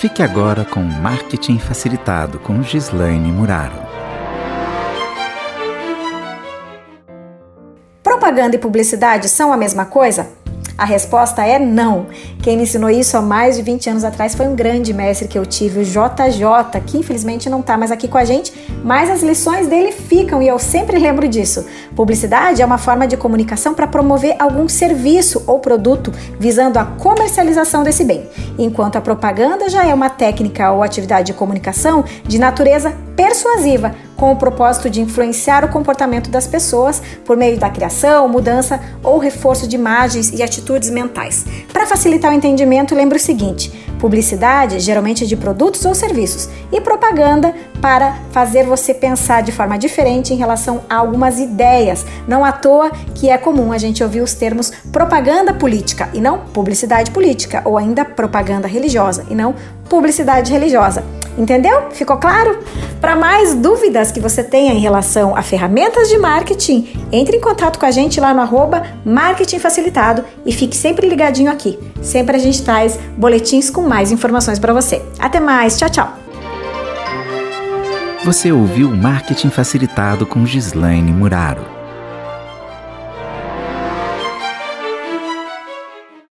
Fique agora com Marketing Facilitado com Gislaine Muraro. Propaganda e publicidade são a mesma coisa? A resposta é não. Quem me ensinou isso há mais de 20 anos atrás foi um grande mestre que eu tive, o JJ, que infelizmente não está mais aqui com a gente, mas as lições dele ficam e eu sempre lembro disso. Publicidade é uma forma de comunicação para promover algum serviço ou produto visando a comercialização desse bem, enquanto a propaganda já é uma técnica ou atividade de comunicação de natureza persuasiva, com o propósito de influenciar o comportamento das pessoas por meio da criação, mudança ou reforço de imagens e atitudes mentais. Para facilitar o entendimento, lembre o seguinte: publicidade geralmente é de produtos ou serviços e propaganda para fazer você pensar de forma diferente em relação a algumas ideias. Não à toa que é comum a gente ouvir os termos propaganda política e não publicidade política, ou ainda propaganda religiosa e não publicidade religiosa. Entendeu? Ficou claro? Para mais dúvidas que você tenha em relação a ferramentas de marketing, entre em contato com a gente lá no arroba Marketing Facilitado e fique sempre ligadinho aqui. Sempre a gente traz boletins com mais informações para você. Até mais, tchau, tchau! Você ouviu Marketing Facilitado com Gislaine Muraro.